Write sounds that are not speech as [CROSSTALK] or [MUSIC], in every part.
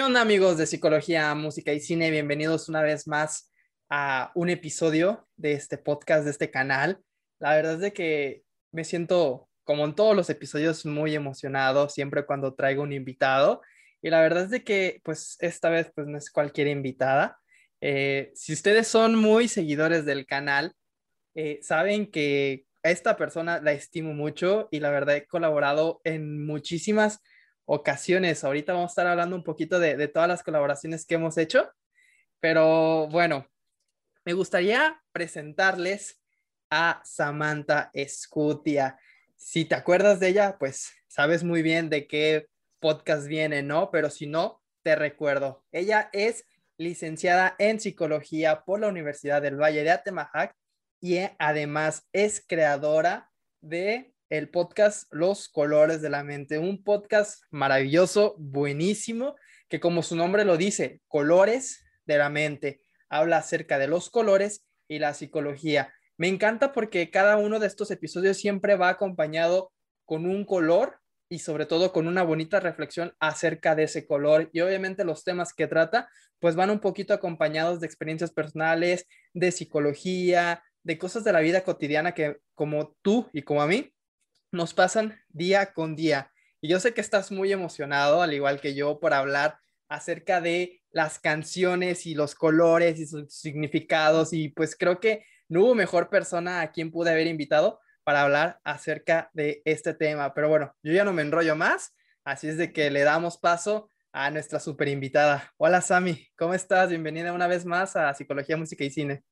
¿Qué onda amigos de Psicología, Música y Cine? Bienvenidos una vez más a un episodio de este podcast, de este canal. La verdad es de que me siento, como en todos los episodios, muy emocionado siempre cuando traigo un invitado. Y la verdad es de que, pues, esta vez, pues, no es cualquier invitada. Eh, si ustedes son muy seguidores del canal, eh, saben que a esta persona la estimo mucho y la verdad he colaborado en muchísimas ocasiones. Ahorita vamos a estar hablando un poquito de, de todas las colaboraciones que hemos hecho, pero bueno, me gustaría presentarles a Samantha Escutia. Si te acuerdas de ella, pues sabes muy bien de qué podcast viene, ¿no? Pero si no, te recuerdo. Ella es licenciada en psicología por la Universidad del Valle de Atemajac y además es creadora de el podcast Los Colores de la Mente, un podcast maravilloso, buenísimo, que como su nombre lo dice, colores de la mente, habla acerca de los colores y la psicología. Me encanta porque cada uno de estos episodios siempre va acompañado con un color y sobre todo con una bonita reflexión acerca de ese color. Y obviamente los temas que trata, pues van un poquito acompañados de experiencias personales, de psicología, de cosas de la vida cotidiana que como tú y como a mí nos pasan día con día. Y yo sé que estás muy emocionado, al igual que yo, por hablar acerca de las canciones y los colores y sus significados. Y pues creo que no hubo mejor persona a quien pude haber invitado para hablar acerca de este tema. Pero bueno, yo ya no me enrollo más, así es de que le damos paso a nuestra super invitada. Hola Sami, ¿cómo estás? Bienvenida una vez más a Psicología, Música y Cine.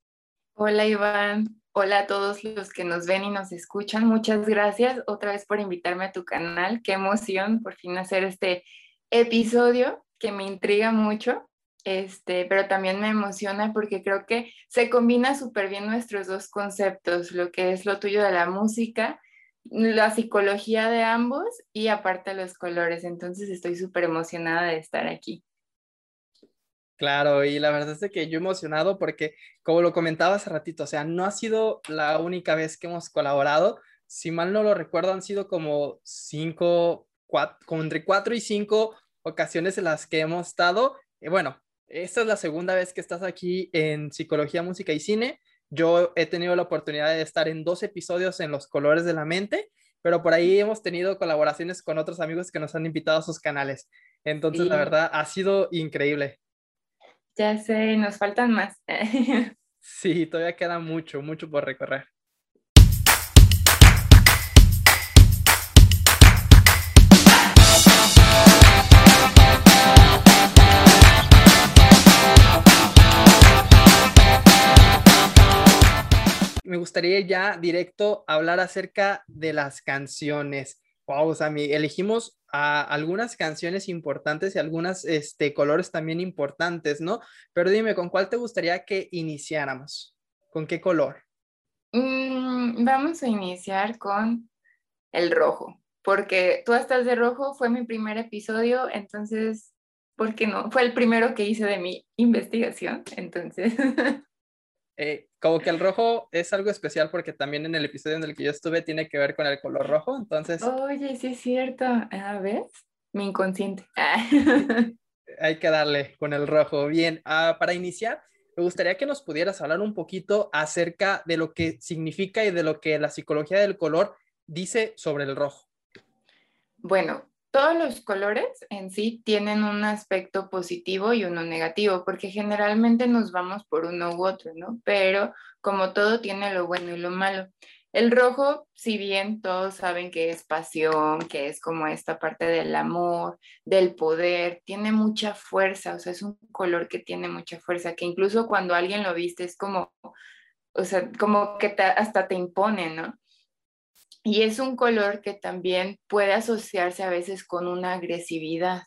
Hola Iván, hola a todos los que nos ven y nos escuchan. Muchas gracias otra vez por invitarme a tu canal. Qué emoción por fin hacer este episodio que me intriga mucho. Este, pero también me emociona porque creo que se combina súper bien nuestros dos conceptos, lo que es lo tuyo de la música, la psicología de ambos y aparte los colores. Entonces estoy súper emocionada de estar aquí. Claro, y la verdad es que yo emocionado porque, como lo comentaba hace ratito, o sea, no ha sido la única vez que hemos colaborado. Si mal no lo recuerdo, han sido como cinco, cuatro, como entre cuatro y cinco ocasiones en las que hemos estado. Y bueno, esta es la segunda vez que estás aquí en Psicología, Música y Cine. Yo he tenido la oportunidad de estar en dos episodios en Los Colores de la Mente, pero por ahí hemos tenido colaboraciones con otros amigos que nos han invitado a sus canales. Entonces, la verdad, ha sido increíble. Ya sé, nos faltan más. [LAUGHS] sí, todavía queda mucho, mucho por recorrer. me gustaría ya directo hablar acerca de las canciones. Wow, Sammy, elegimos a algunas canciones importantes y algunos este, colores también importantes, ¿no? Pero dime, ¿con cuál te gustaría que iniciáramos? ¿Con qué color? Mm, vamos a iniciar con el rojo, porque tú estás de rojo, fue mi primer episodio, entonces, ¿por qué no? Fue el primero que hice de mi investigación, entonces. [LAUGHS] Eh, como que el rojo es algo especial porque también en el episodio en el que yo estuve tiene que ver con el color rojo, entonces... Oye, sí es cierto. A ver, mi inconsciente. [LAUGHS] Hay que darle con el rojo. Bien, ah, para iniciar, me gustaría que nos pudieras hablar un poquito acerca de lo que significa y de lo que la psicología del color dice sobre el rojo. Bueno, todos los colores en sí tienen un aspecto positivo y uno negativo, porque generalmente nos vamos por uno u otro, ¿no? Pero como todo tiene lo bueno y lo malo. El rojo, si bien todos saben que es pasión, que es como esta parte del amor, del poder, tiene mucha fuerza, o sea, es un color que tiene mucha fuerza, que incluso cuando alguien lo viste es como, o sea, como que hasta te impone, ¿no? Y es un color que también puede asociarse a veces con una agresividad.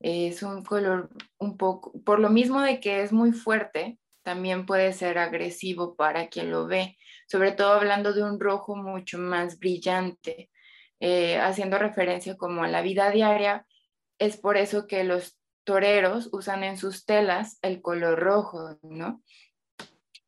Es un color un poco, por lo mismo de que es muy fuerte, también puede ser agresivo para quien lo ve, sobre todo hablando de un rojo mucho más brillante, eh, haciendo referencia como a la vida diaria. Es por eso que los toreros usan en sus telas el color rojo, ¿no?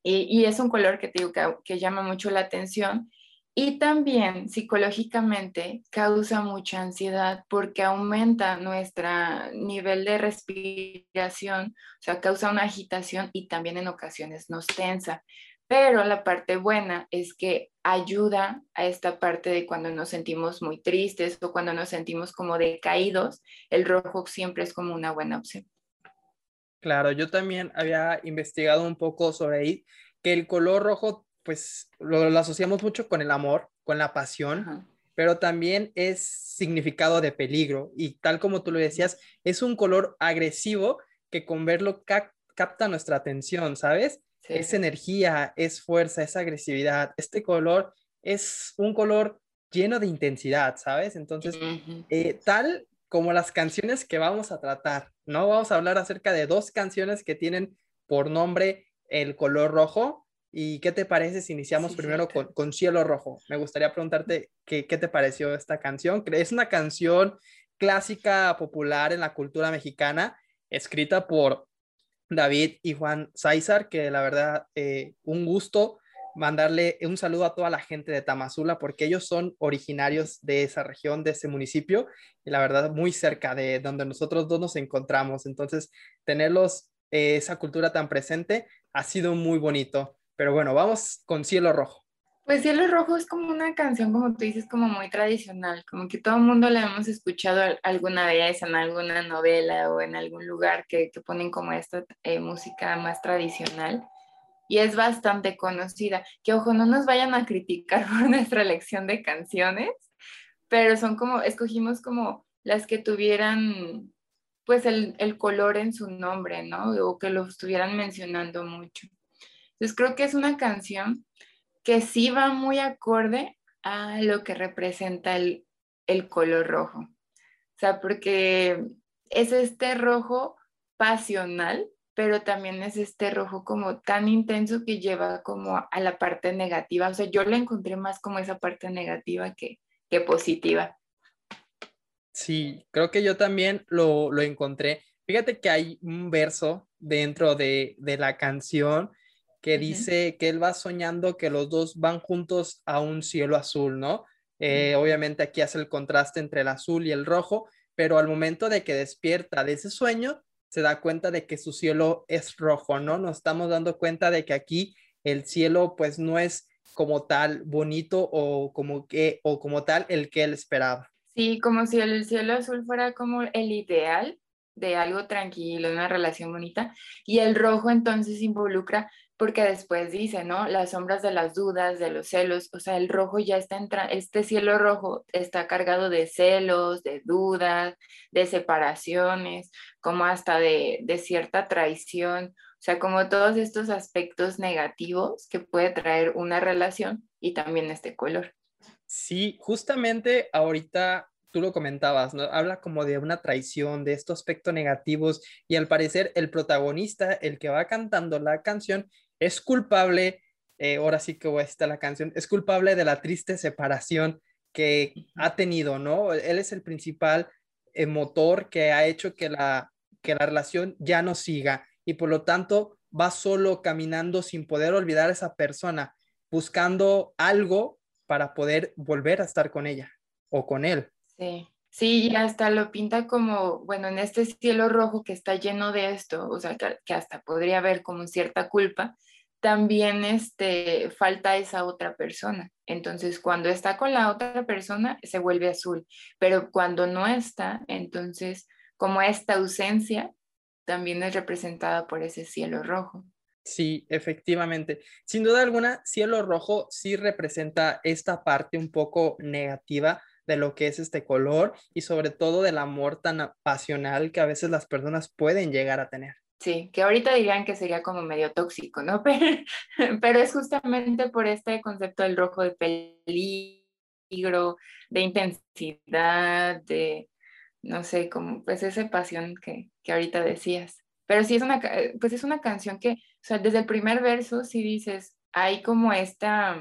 Y, es un color que, digo, que llama mucho la atención Y también psicológicamente causa mucha ansiedad porque aumenta nuestro nivel de respiración, o sea, causa una agitación y también en ocasiones nos tensa. Pero la parte buena es que ayuda a esta parte de cuando nos sentimos muy tristes o cuando nos sentimos como decaídos, el rojo siempre es como una buena opción. Claro, yo también había investigado un poco sobre ahí que el color rojo pues lo, asociamos mucho con el amor, con la pasión, pero también es significado de peligro y tal como tú lo decías, es un color agresivo que con verlo capta nuestra atención, ¿sabes? Es energía, es fuerza, es agresividad. Este color es un color lleno de intensidad, ¿sabes? Entonces, eh, tal como las canciones que vamos a tratar, ¿no? Vamos a hablar acerca de dos canciones que tienen por nombre el color rojo ¿Y qué te parece si iniciamos primero con, Cielo Rojo? Me gustaría preguntarte qué, te pareció esta canción. Es una canción clásica, popular en la cultura mexicana, escrita por David y Juan César, que la verdad, eh, un gusto mandarle un saludo a toda la gente de Tamazula, porque ellos son originarios de esa región, de ese municipio, y la verdad, muy cerca de donde nosotros dos nos encontramos. Entonces, tenerlos, eh, esa cultura tan presente, ha sido muy bonito. Pero bueno, vamos con Cielo Rojo. Pues Cielo Rojo es como una canción, como tú dices, como muy tradicional, como que todo el mundo la hemos escuchado alguna vez en alguna novela o en algún lugar que, ponen como esta eh, música más tradicional y es bastante conocida. Que ojo, no nos vayan a criticar [LAUGHS] por nuestra elección de canciones, pero son como, escogimos como las que tuvieran pues el, el color en su nombre, ¿no? O que lo estuvieran mencionando mucho. Entonces creo que es una canción que sí va muy acorde a lo que representa el, color rojo. O sea, porque es este rojo pasional, pero también es este rojo como tan intenso que lleva como a la parte negativa. O sea, yo le encontré más como esa parte negativa que, que positiva. Sí, creo que yo también lo, encontré. Fíjate que hay un verso dentro de, de la canción que dice que él va soñando que los dos van juntos a un cielo azul, ¿no? Eh, obviamente aquí hace el contraste entre el azul y el rojo, pero al momento de que despierta de ese sueño, se da cuenta de que su cielo es rojo, ¿no? Nos estamos dando cuenta de que aquí el cielo pues no es como tal bonito o como que o como tal el que él esperaba. Sí, como si el cielo azul fuera como el ideal de algo tranquilo, una relación bonita, y el rojo entonces involucra porque después dice, ¿no? Las sombras de las dudas, de los celos, o sea, el rojo ya está entrando, este cielo rojo está cargado de celos, de dudas, de separaciones, como hasta de, de cierta traición, o sea, como todos estos aspectos negativos que puede traer una relación y también este color. Sí, justamente ahorita tú lo comentabas, ¿no? Habla como de una traición, de estos aspectos negativos y al parecer el protagonista, el que va cantando la canción, es culpable, eh, ahora sí que está la canción, es culpable de la triste separación que ha tenido, ¿no? Él es el principal eh, motor que ha hecho que la, que la relación ya no siga y por lo tanto va solo caminando sin poder olvidar a esa persona, buscando algo para poder volver a estar con ella o con él. Sí. Sí, y hasta lo pinta como, bueno, en este cielo rojo que está lleno de esto, o sea, que, hasta podría haber como cierta culpa, también este, falta esa otra persona. Entonces, cuando está con la otra persona, se vuelve azul, pero cuando no está, entonces, como esta ausencia también es representada por ese cielo rojo. Sí, efectivamente. Sin duda alguna, cielo rojo sí representa esta parte un poco negativa de lo que es este color y sobre todo del amor tan pasional que a veces las personas pueden llegar a tener. Sí, que ahorita dirían que sería como medio tóxico, ¿no? [LAUGHS] Pero, es justamente por este concepto del rojo de peligro, de intensidad, de, no sé, como pues esa pasión que, que ahorita decías. Pero sí es una, pues es una canción que, o sea, desde el primer verso sí dices, hay como esta,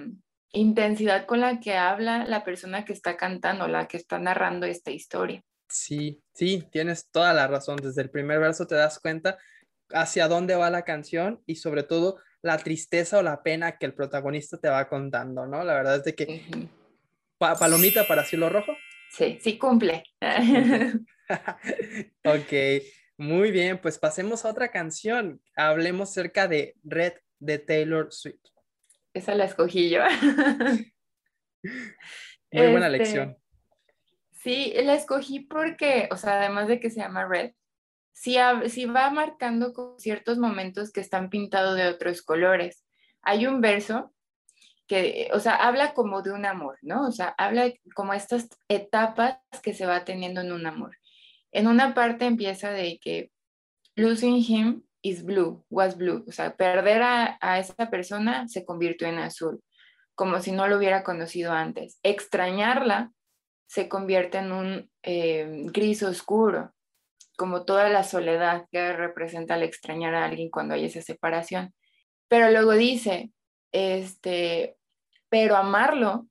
intensidad con la que habla la persona que está cantando, la que está narrando esta historia. Sí, sí, tienes toda la razón. Desde el primer verso te das cuenta hacia dónde va la canción y sobre todo la tristeza o la pena que el protagonista te va contando, ¿no? La verdad es de que palomita para cielo rojo. Sí, sí cumple. [LAUGHS] [LAUGHS] ok, muy bien, pues pasemos a otra canción. Hablemos cerca de Red de Taylor Swift. Esa la escogí yo. [LAUGHS] Muy buena este, lección. Sí, la escogí porque, o sea, además de que se llama Red, sí, va marcando ciertos momentos que están pintados de otros colores. Hay un verso que, o sea, habla como de un amor, ¿no? O sea, habla como estas etapas que se va teniendo en un amor. En una parte empieza de que losing him is blue, was blue, o sea, perder a, a esa persona se convirtió en azul, como si no lo hubiera conocido antes. Extrañarla se convierte en un eh, gris oscuro, como toda la soledad que representa al extrañar a alguien cuando hay esa separación. Pero luego dice, este, pero amarlo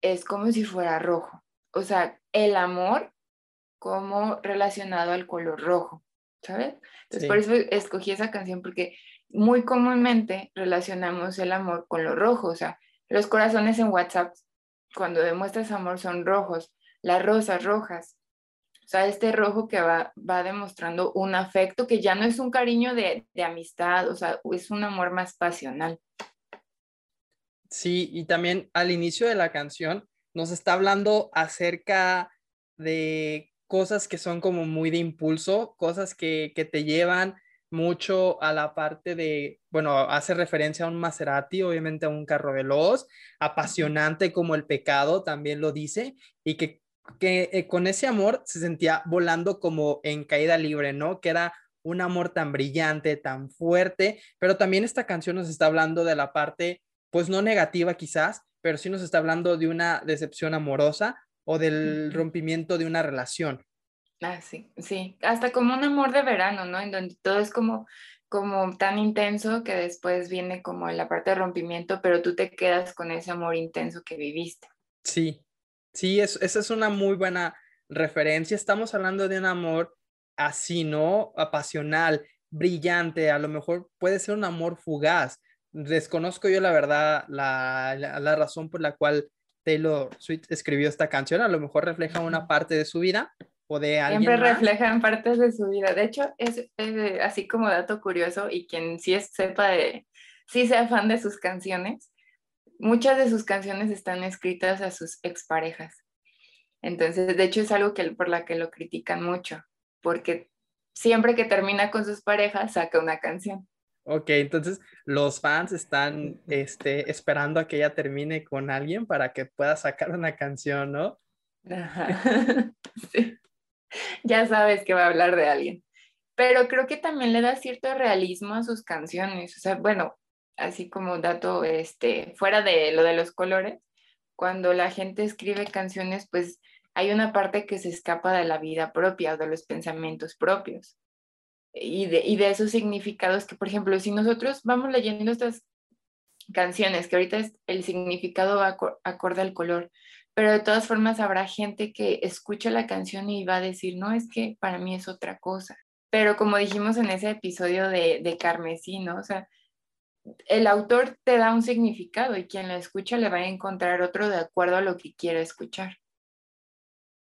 es como si fuera rojo. O sea, el amor como relacionado al color rojo, ¿sabes? Entonces, por eso escogí esa canción, porque muy comúnmente relacionamos el amor con lo rojo. O sea, los corazones en WhatsApp, cuando demuestras amor, son rojos, las rosas rojas, o sea, este rojo que va, va demostrando un afecto que ya no es un cariño de, de amistad, o sea, es un amor más pasional. Sí, y también al inicio de la canción nos está hablando acerca de cosas que son como muy de impulso, cosas que, que te llevan mucho a la parte de, bueno, hace referencia a un Maserati, obviamente a un carro veloz, apasionante como el pecado, también lo dice, y que que eh, con ese amor se sentía volando como en caída libre, ¿no? Que era un amor tan brillante, tan fuerte, pero también esta canción nos está hablando de la parte, pues no negativa quizás, pero sí nos está hablando de una decepción amorosa o del rompimiento de una relación. Ah, sí, sí, hasta como un amor de verano, ¿no? En donde todo es como, como tan intenso que después viene como la parte de rompimiento, pero tú te quedas con ese amor intenso que viviste. Sí, Sí, esa es una muy buena referencia. Estamos hablando de un amor así, ¿no? Apasional, brillante, a lo mejor puede ser un amor fugaz. Desconozco yo la verdad la, la, razón por la cual Taylor Swift escribió esta canción. A lo mejor refleja una parte de su vida o de alguien. Siempre reflejan partes de su vida. De hecho, es, así como dato curioso y quien sí es, sepa de, sí sea fan de sus canciones, muchas de sus canciones están escritas a sus exparejas. Entonces, de hecho, es algo que, por la que lo critican mucho, porque siempre que termina con sus parejas, saca una canción. Ok, entonces los fans están este, esperando a que ella termine con alguien para que pueda sacar una canción, ¿no? Ajá. [LAUGHS] sí. Ya sabes que va a hablar de alguien. Pero creo que también le da cierto realismo a sus canciones. O sea, bueno, así como dato, este, fuera de lo de los colores, cuando la gente escribe canciones, pues hay una parte que se escapa de la vida propia o de los pensamientos propios. Y de, y de esos significados que, por ejemplo, si nosotros vamos leyendo estas canciones, que ahorita es, el significado va acorde al color, pero de todas formas habrá gente que escucha la canción y va a decir, no, es que para mí es otra cosa. Pero como dijimos en ese episodio de, de Carmesí, ¿no? O sea, el autor te da un significado y quien la escucha le va a encontrar otro de acuerdo a lo que quiere escuchar.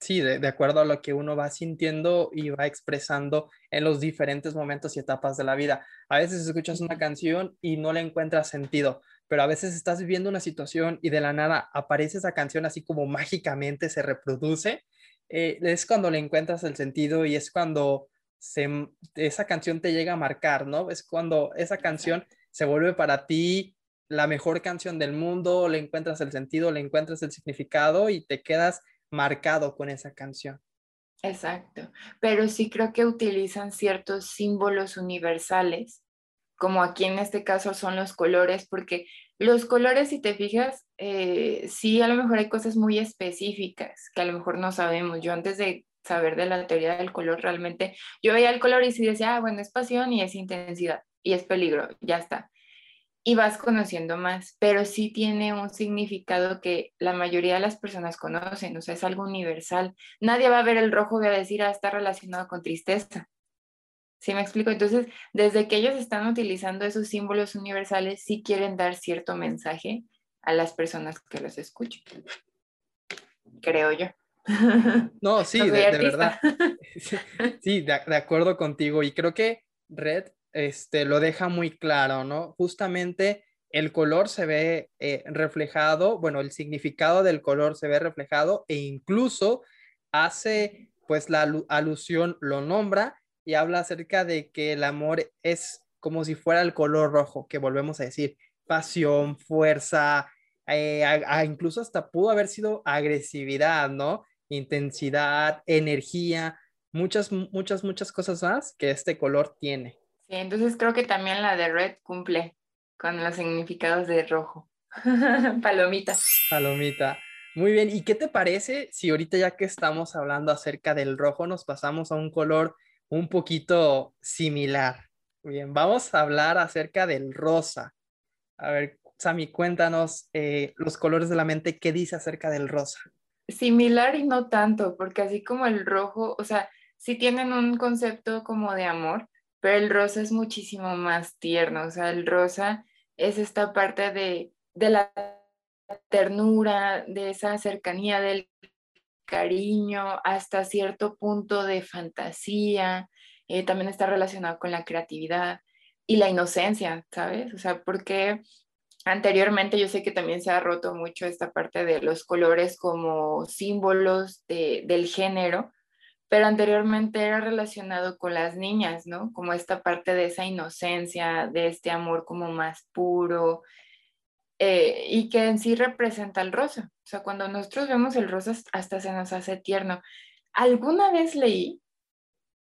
Sí, de, acuerdo a lo que uno va sintiendo y va expresando en los diferentes momentos y etapas de la vida. A veces escuchas una canción y no le encuentras sentido, pero a veces estás viviendo una situación y de la nada aparece esa canción así como mágicamente se reproduce. Eh, es cuando le encuentras el sentido y es cuando esa canción te llega a marcar, ¿no? Es cuando esa canción se vuelve para ti la mejor canción del mundo, le encuentras el sentido, le encuentras el significado y te quedas marcado con esa canción. Exacto, pero sí creo que utilizan ciertos símbolos universales, como aquí en este caso son los colores, porque los colores, si te fijas, eh, sí a lo mejor hay cosas muy específicas que a lo mejor no sabemos. Yo antes de saber de la teoría del color, realmente yo veía el color y sí decía, ah, bueno, es pasión y es intensidad y es peligro, ya está. Y vas conociendo más, pero sí tiene un significado que la mayoría de las personas conocen, o sea, es algo universal. Nadie va a ver el rojo y va a decir, ah, está relacionado con tristeza. ¿Sí me explico? Entonces, desde que ellos están utilizando esos símbolos universales, sí quieren dar cierto mensaje a las personas que los escuchan. Creo yo. [LAUGHS] No, sí, de, verdad. [LAUGHS] Sí, de, acuerdo contigo. Y creo que Red este, lo deja muy claro, ¿no? Justamente el color se ve eh, reflejado, bueno, el significado del color se ve reflejado e incluso hace, pues la alusión lo nombra y habla acerca de que el amor es como si fuera el color rojo, que volvemos a decir, pasión, fuerza, eh, incluso hasta pudo haber sido agresividad, ¿no? Intensidad, energía, muchas, muchas, muchas cosas más que este color tiene. Sí, entonces creo que también la de red cumple con los significados de rojo. [LAUGHS] Palomita. Palomita. Muy bien, ¿y qué te parece si ahorita ya que estamos hablando acerca del rojo nos pasamos a un color un poquito similar? Bien, vamos a hablar acerca del rosa. A ver, Sami, cuéntanos eh, los colores de la mente, ¿qué dice acerca del rosa? Similar y no tanto, porque así como el rojo, o sea, sí tienen un concepto como de amor, pero el rosa es muchísimo más tierno, o sea, el rosa es esta parte de, la ternura, de esa cercanía del cariño, hasta cierto punto de fantasía, eh, también está relacionado con la creatividad y la inocencia, ¿sabes? O sea, porque anteriormente yo sé que también se ha roto mucho esta parte de los colores como símbolos del género, pero anteriormente era relacionado con las niñas, ¿no? Como esta parte de esa inocencia, de este amor como más puro, eh, y que en sí representa el rosa. O sea, cuando nosotros vemos el rosa hasta se nos hace tierno. Alguna vez leí,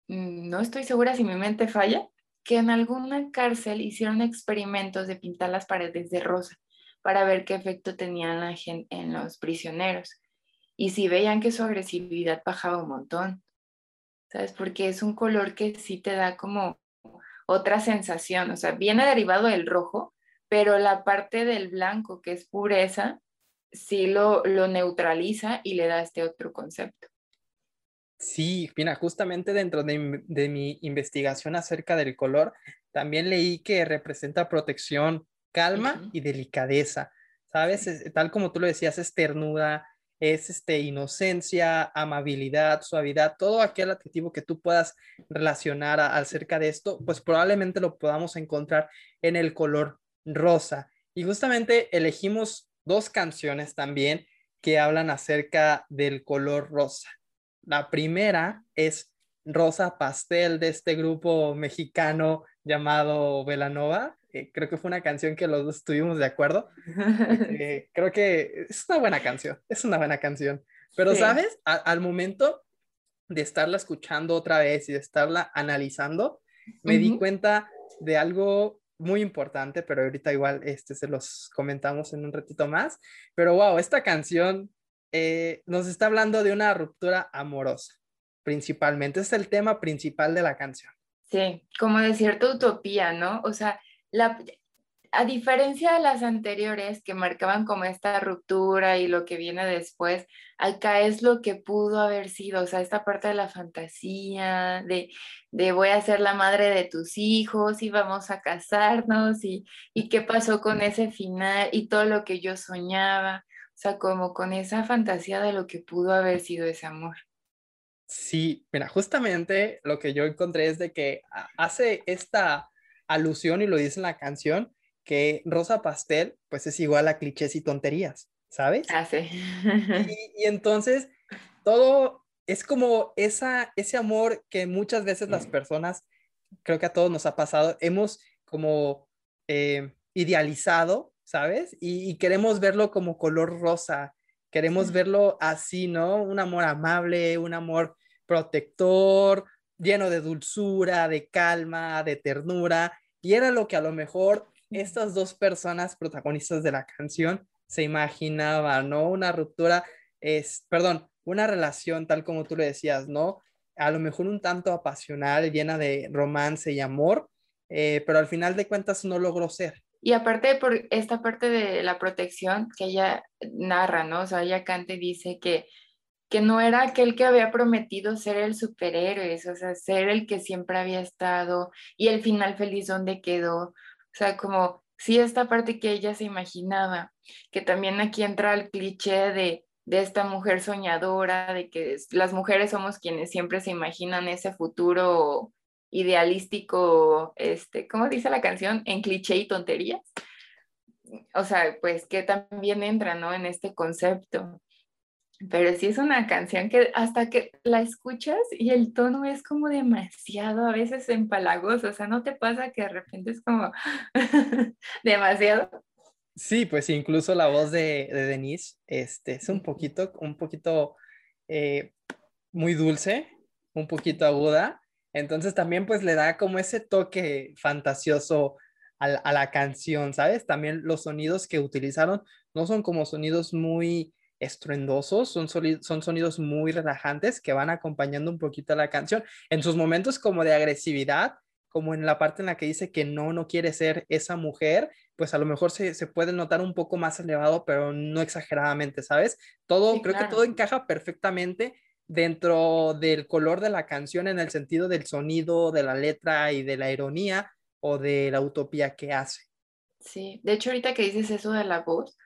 mm, no estoy segura si mi mente falla, que en alguna cárcel hicieron experimentos de pintar las paredes de rosa para ver qué efecto tenían en los prisioneros. Y si veían que su agresividad bajaba un montón. ¿Sabes? Porque es un color que sí te da como otra sensación, o sea, viene derivado del rojo, pero la parte del blanco, que es pureza, sí lo, lo neutraliza y le da este otro concepto. Sí, mira, justamente dentro de, de, mi investigación acerca del color, también leí que representa protección, calma y delicadeza, ¿sabes? tal como tú lo decías, es ternura, es este, inocencia, amabilidad, suavidad, todo aquel adjetivo que tú puedas relacionar acerca de esto, pues probablemente lo podamos encontrar en el color rosa. Y justamente elegimos dos canciones también que hablan acerca del color rosa. La primera es Rosa Pastel de este grupo mexicano llamado Velanova eh, creo que fue una canción que los dos estuvimos de acuerdo. [LAUGHS] Eh, creo que es una buena canción, es una buena canción. Pero, ¿sabes? al momento de estarla escuchando otra vez y de estarla analizando, me di cuenta de algo muy importante, pero ahorita igual este, se los comentamos en un ratito más. Pero wow, esta canción eh, nos está hablando de una ruptura amorosa, principalmente. Es el tema principal de la canción. Sí, como de cierta utopía, ¿no? O sea, a diferencia de las anteriores que marcaban como esta ruptura y lo que viene después, acá es lo que pudo haber sido, o sea, esta parte de la fantasía, de, de voy a ser la madre de tus hijos y vamos a casarnos y, y qué pasó con ese final y todo lo que yo soñaba, o sea, como con esa fantasía de lo que pudo haber sido ese amor. Sí, mira, justamente lo que yo encontré es de que hace esta alusión y lo dice en la canción, que Rosa Pastel, pues es igual a clichés y tonterías, ¿sabes? Ah, sí. y, entonces, todo es como esa, ese amor que muchas veces las personas, creo que a todos nos ha pasado, hemos como eh, idealizado, ¿sabes? Y, queremos verlo como color rosa, queremos verlo así, ¿no? Un amor amable, un amor protector, lleno de dulzura, de calma, de ternura, y era lo que a lo mejor estas dos personas protagonistas de la canción se imaginaban, ¿no? Una ruptura, es, perdón, una relación tal como tú le decías, ¿no? A lo mejor un tanto apasional, llena de romance y amor, eh, pero al final de cuentas no logró ser. Y aparte por esta parte de la protección que ella narra, ¿no? O sea, ella canta y dice que que no era aquel que había prometido ser el superhéroe, o sea, ser el que siempre había estado y el final feliz donde quedó. O sea, como sí esta parte que ella se imaginaba, que también aquí entra el cliché de, de esta mujer soñadora, de que las mujeres somos quienes siempre se imaginan ese futuro idealístico, este, ¿cómo dice la canción? En cliché y tonterías. O sea, pues que también entra, ¿no? En este concepto. Pero sí es una canción que hasta que la escuchas y el tono es como demasiado, a veces empalagoso, o sea, ¿no te pasa que de repente es como [LAUGHS] demasiado? Sí, pues incluso la voz de, de, Denise este, es un poquito, un poquito eh, muy dulce, un poquito aguda, entonces también pues le da como ese toque fantasioso a a la canción, ¿sabes? También los sonidos que utilizaron no son como sonidos muy estruendosos, son, son sonidos muy relajantes que van acompañando un poquito a la canción. En sus momentos como de agresividad, como en la parte en la que dice que no, no quiere ser esa mujer, pues a lo mejor se, puede notar un poco más elevado, pero no exageradamente, ¿sabes? Todo, creo que todo encaja perfectamente dentro del color de la canción en el sentido del sonido, de la letra y de la ironía o de la utopía que hace. Sí, de hecho ahorita que dices eso de la voz,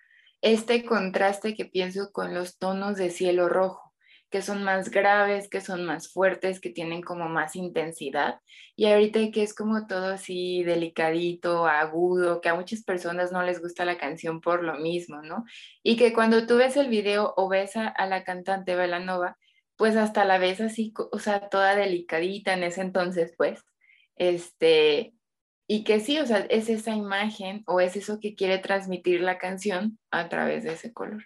este contraste que pienso con los tonos de cielo rojo, que son más graves, que son más fuertes, que tienen como más intensidad. Y ahorita que es como todo así delicadito, agudo, que a muchas personas no les gusta la canción por lo mismo, ¿no? Y que cuando tú ves el video o ves a, la cantante Belanova, pues hasta la ves así, o sea, toda delicadita en ese entonces, pues, este, y que sí, o sea, es esa imagen o es eso que quiere transmitir la canción a través de ese color.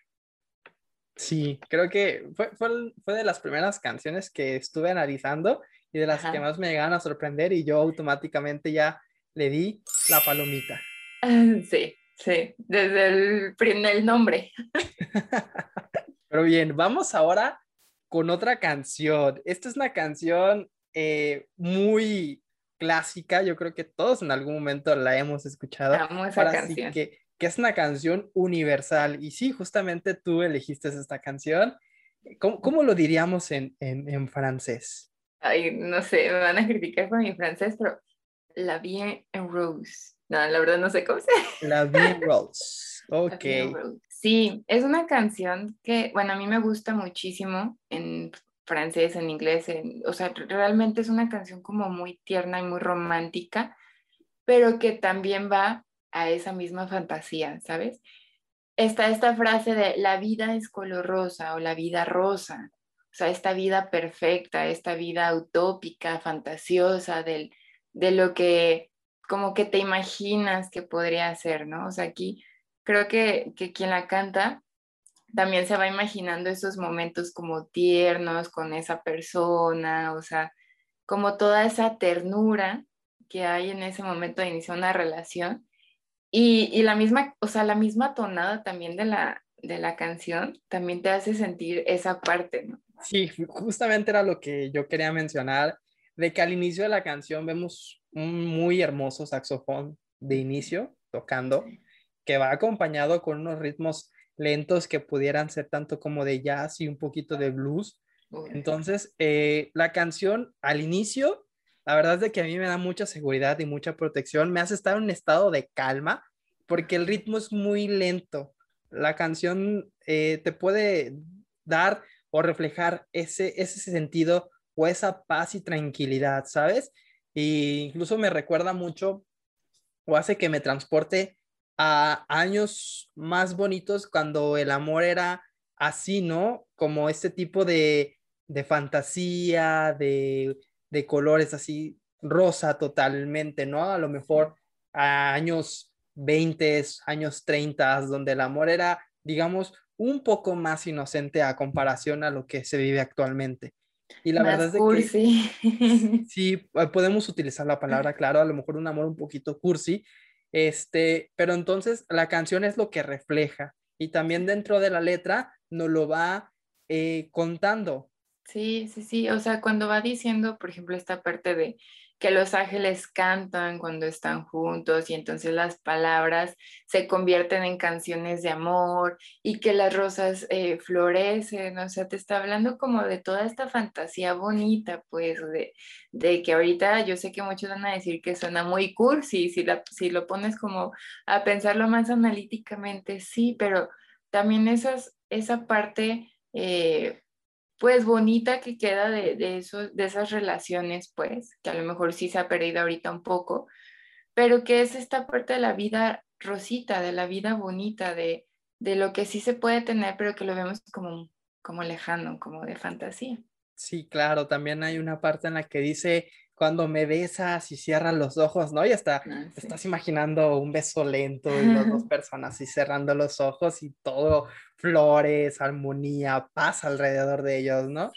Sí, creo que fue, fue, de las primeras canciones que estuve analizando y de las que más me llegaron a sorprender y yo automáticamente ya le di la palomita. [LAUGHS] Sí, sí, desde el, el nombre. [LAUGHS] Pero bien, vamos ahora con otra canción. Esta es una canción eh, muy clásica, yo creo que todos en algún momento la hemos escuchado. Amo esa canción. que, que, es una canción universal. Y sí, justamente tú elegiste esta canción. ¿Cómo, cómo lo diríamos en, en, en, francés? Ay, no sé, me van a criticar por mi francés, pero La Bien en Rose. No, la verdad no sé cómo se. [LAUGHS] La Bien Rose. Ok. Sí, es una canción que, bueno, a mí me gusta muchísimo en francés, en inglés, o sea, realmente es una canción como muy tierna y muy romántica, pero que también va a esa misma fantasía, ¿sabes? Está esta frase de la vida es color rosa o la vida rosa, o sea, esta vida perfecta, esta vida utópica, fantasiosa, del, de lo que como que te imaginas que podría ser, ¿no? O sea, aquí creo que, que quien la canta también se va imaginando esos momentos como tiernos con esa persona, o sea, como toda esa ternura que hay en ese momento de iniciar una relación. Y, la misma, o sea, la misma tonada también de la, de la canción también te hace sentir esa parte, ¿no? Sí, justamente era lo que yo quería mencionar, de que al inicio de la canción vemos un muy hermoso saxofón de inicio tocando, que va acompañado con unos ritmos lentos que pudieran ser tanto como de jazz y un poquito de blues. Entonces, eh, la canción al inicio, la verdad es de que a mí me da mucha seguridad y mucha protección, me hace estar en un estado de calma porque el ritmo es muy lento. La canción eh, te puede dar o reflejar ese, ese sentido o esa paz y tranquilidad, ¿sabes? E incluso me recuerda mucho o hace que me transporte a años más bonitos cuando el amor era así, ¿no? Como este tipo de, de fantasía, de, de, colores así, rosa totalmente, ¿no? A lo mejor a años 20, años 30, donde el amor era, digamos, un poco más inocente a comparación a lo que se vive actualmente. Y la verdad es cursi. que [LAUGHS] sí, podemos utilizar la palabra, claro, a lo mejor un amor un poquito cursi, este, pero entonces la canción es lo que refleja y también dentro de la letra nos lo va eh, contando. Sí, sí, sí, o sea, cuando va diciendo, por ejemplo, esta parte de que los ángeles cantan cuando están juntos y entonces las palabras se convierten en canciones de amor y que las rosas eh, florecen, o sea, te está hablando como de toda esta fantasía bonita, pues, de, de, que ahorita yo sé que muchos van a decir que suena muy cursi, si, la, si lo pones como a pensarlo más analíticamente, sí, pero también esas, esa parte... Eh, pues bonita que queda de, de, de esas relaciones, pues, que a lo mejor sí se ha perdido ahorita un poco, pero que es esta parte de la vida rosita, de la vida bonita, de, de lo que sí se puede tener, pero que lo vemos como, como lejano, como de fantasía. Sí, claro, también hay una parte en la que dice, cuando me besas y cierras los ojos, ¿no? Y hasta ah, estás imaginando un beso lento y las dos [LAUGHS] personas y cerrando los ojos y todo flores, armonía, paz alrededor de ellos, ¿no?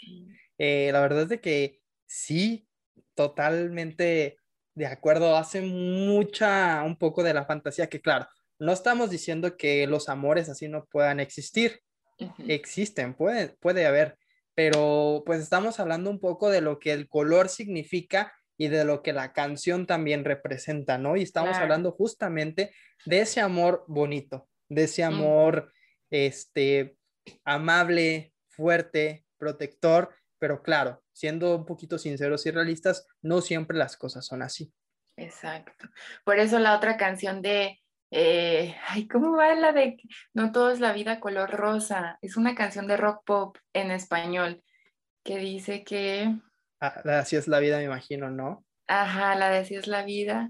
Eh, la verdad es de que sí, totalmente de acuerdo, hace mucha, un poco de la fantasía que claro, no estamos diciendo que los amores así no puedan existir, existen, puede, puede haber, pero pues estamos hablando un poco de lo que el color significa y de lo que la canción también representa, ¿no? Y estamos hablando justamente de ese amor bonito, de ese amor, este, amable, fuerte, protector, pero claro, siendo un poquito sinceros y realistas, no siempre las cosas son así. Exacto. Por eso la otra canción de eh, ay, ¿cómo va la de No todo es la vida color rosa? Es una canción de rock pop en español que dice que... Ah, así es la vida, me imagino, ¿no? Ajá, la de así es la vida,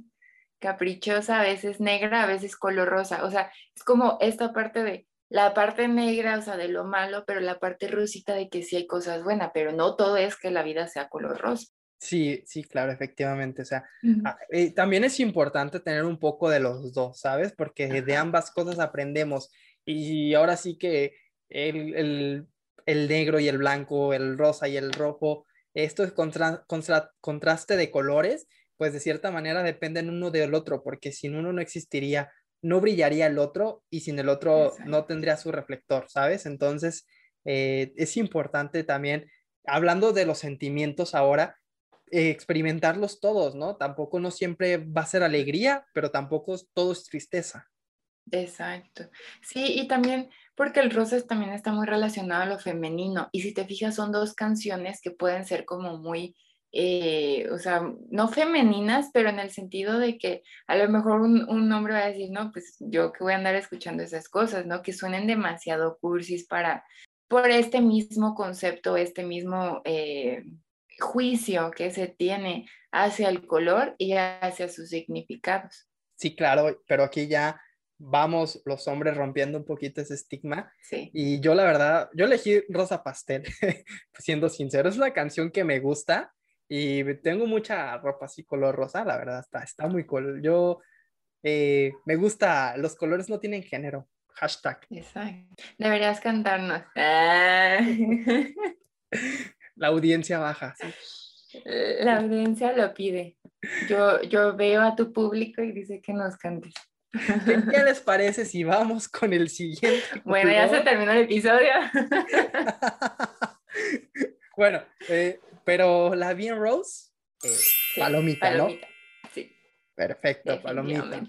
caprichosa, a veces negra, a veces color rosa. O sea, es como esta parte de la parte negra, o sea, de lo malo, pero la parte rosita de que sí hay cosas buenas, pero no todo es que la vida sea color rosa. Sí, sí, claro, efectivamente. O sea, ah, eh, también es importante tener un poco de los dos, ¿sabes? Porque de ambas cosas aprendemos. Y ahora sí que el, negro y el blanco, el rosa y el rojo, esto es contra, contraste de colores, pues de cierta manera dependen uno del otro, porque sin uno no existiría, no brillaría el otro y sin el otro no tendría su reflector, ¿sabes? Entonces, eh, es importante también, hablando de los sentimientos ahora, experimentarlos todos, ¿no? Tampoco no siempre va a ser alegría, pero tampoco todo es tristeza. Exacto. Sí, y también porque el rosa también está muy relacionado a lo femenino. Y si te fijas, son dos canciones que pueden ser como muy, eh, o sea, no femeninas, pero en el sentido de que a lo mejor un, un, hombre va a decir, no, pues yo que voy a andar escuchando esas cosas, ¿no? Que suenen demasiado cursis para, por este mismo concepto, este mismo, eh, juicio que se tiene hacia el color y hacia sus significados. Sí, claro, pero aquí ya vamos los hombres rompiendo un poquito ese estigma. Sí. Y yo la verdad, yo elegí Rosa Pastel, [LAUGHS] siendo sincero, es una canción que me gusta y tengo mucha ropa así color rosa, la verdad está, está muy cool. Yo eh, me gusta, los colores no tienen género. Hashtag. Exacto. Deberías cantarnos. [LAUGHS] [LAUGHS] La audiencia baja. La audiencia lo pide. Yo, yo veo a tu público y dice que nos cantes. ¿Qué, les parece si vamos con el siguiente? [LAUGHS] Bueno, ya se terminó el episodio. [LAUGHS] bueno, eh, pero la Bien Rose, eh, palomita, palomita, Sí. Perfecto, palomita.